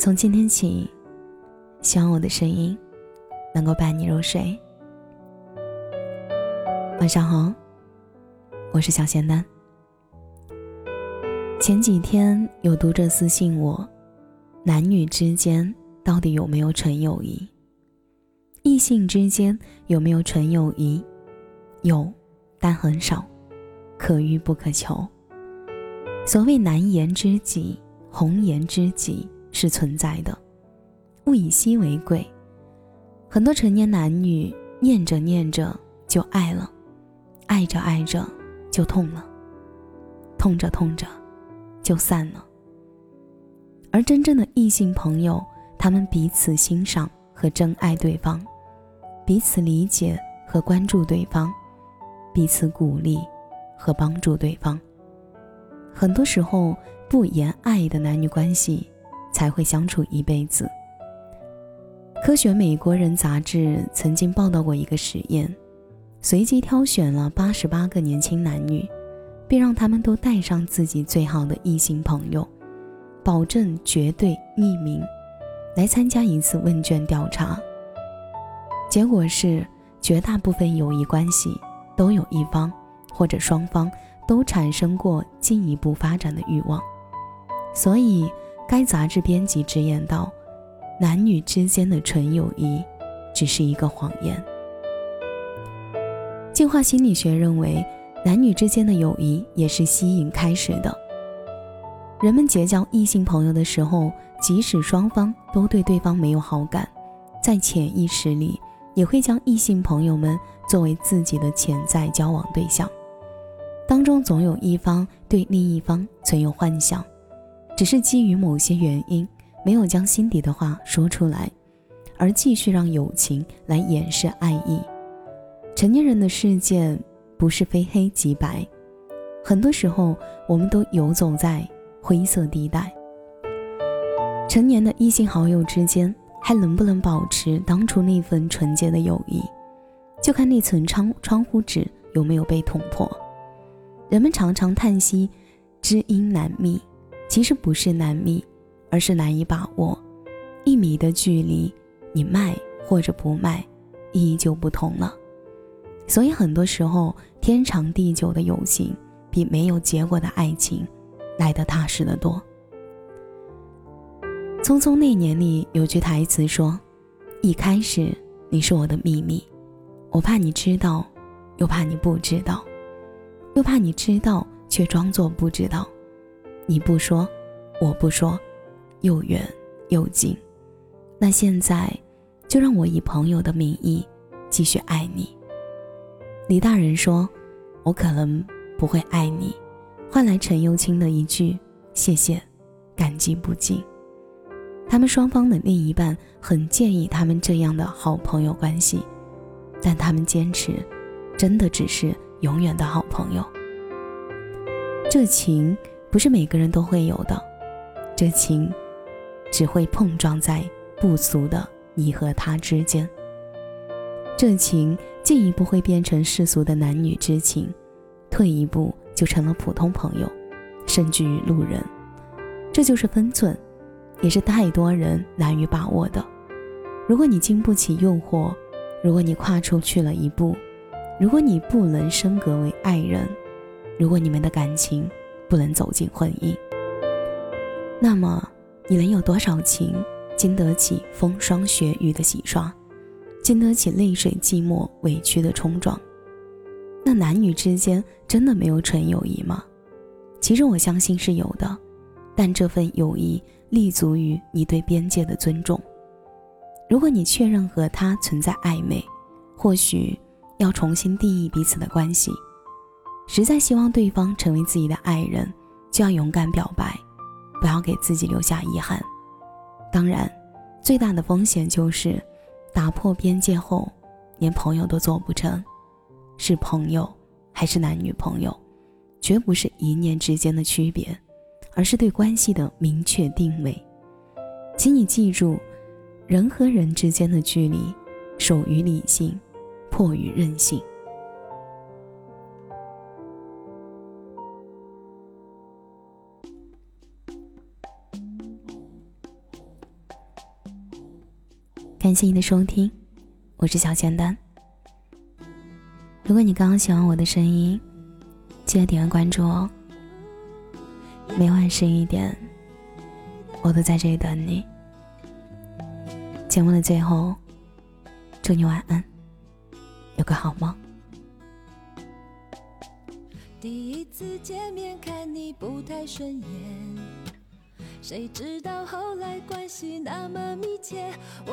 从今天起，希望我的声音能够伴你入睡。晚上好，我是小仙丹。前几天有读者私信我，男女之间到底有没有纯友谊？异性之间有没有纯友谊？有，但很少，可遇不可求。所谓难言之己，红颜知己。是存在的，物以稀为贵。很多成年男女念着念着就爱了，爱着爱着就痛了，痛着痛着就散了。而真正的异性朋友，他们彼此欣赏和珍爱对方，彼此理解和关注对方，彼此鼓励和帮助对方。很多时候，不言爱的男女关系。才会相处一辈子。科学美国人杂志曾经报道过一个实验，随机挑选了八十八个年轻男女，并让他们都带上自己最好的异性朋友，保证绝对匿名，来参加一次问卷调查。结果是，绝大部分友谊关系都有一方或者双方都产生过进一步发展的欲望，所以。该杂志编辑直言道：“男女之间的纯友谊，只是一个谎言。”进化心理学认为，男女之间的友谊也是吸引开始的。人们结交异性朋友的时候，即使双方都对对方没有好感，在潜意识里也会将异性朋友们作为自己的潜在交往对象。当中总有一方对另一方存有幻想。只是基于某些原因，没有将心底的话说出来，而继续让友情来掩饰爱意。成年人的世界不是非黑即白，很多时候我们都游走在灰色地带。成年的异性好友之间还能不能保持当初那份纯洁的友谊，就看那层窗窗户纸有没有被捅破。人们常常叹息，知音难觅。其实不是难觅，而是难以把握。一米的距离，你迈或者不迈，意义就不同了。所以很多时候，天长地久的友情，比没有结果的爱情来得踏实的多。《匆匆那年》里有句台词说：“一开始你是我的秘密，我怕你知道，又怕你不知道，又怕你知道却装作不知道。”你不说，我不说，又远又近。那现在，就让我以朋友的名义继续爱你。李大人说：“我可能不会爱你。”换来陈幼卿的一句“谢谢，感激不尽”。他们双方的另一半很介意他们这样的好朋友关系，但他们坚持，真的只是永远的好朋友。这情。不是每个人都会有的，这情只会碰撞在不俗的你和他之间。这情进一步会变成世俗的男女之情，退一步就成了普通朋友，甚至于路人。这就是分寸，也是太多人难于把握的。如果你经不起诱惑，如果你跨出去了一步，如果你不能升格为爱人，如果你们的感情。不能走进婚姻，那么你能有多少情经得起风霜雪雨的洗刷，经得起泪水寂寞委屈的冲撞？那男女之间真的没有纯友谊吗？其实我相信是有的，但这份友谊立足于你对边界的尊重。如果你确认和他存在暧昧，或许要重新定义彼此的关系。实在希望对方成为自己的爱人，就要勇敢表白，不要给自己留下遗憾。当然，最大的风险就是打破边界后，连朋友都做不成。是朋友还是男女朋友，绝不是一念之间的区别，而是对关系的明确定位。请你记住，人和人之间的距离，守于理性，迫于任性。感谢你的收听，我是小简单。如果你刚刚喜欢我的声音，记得点个关注哦。每晚十一点，我都在这里等你。节目的最后，祝你晚安，有个好梦。第一次见面看你不太顺眼。谁知道后来关系那么密切，我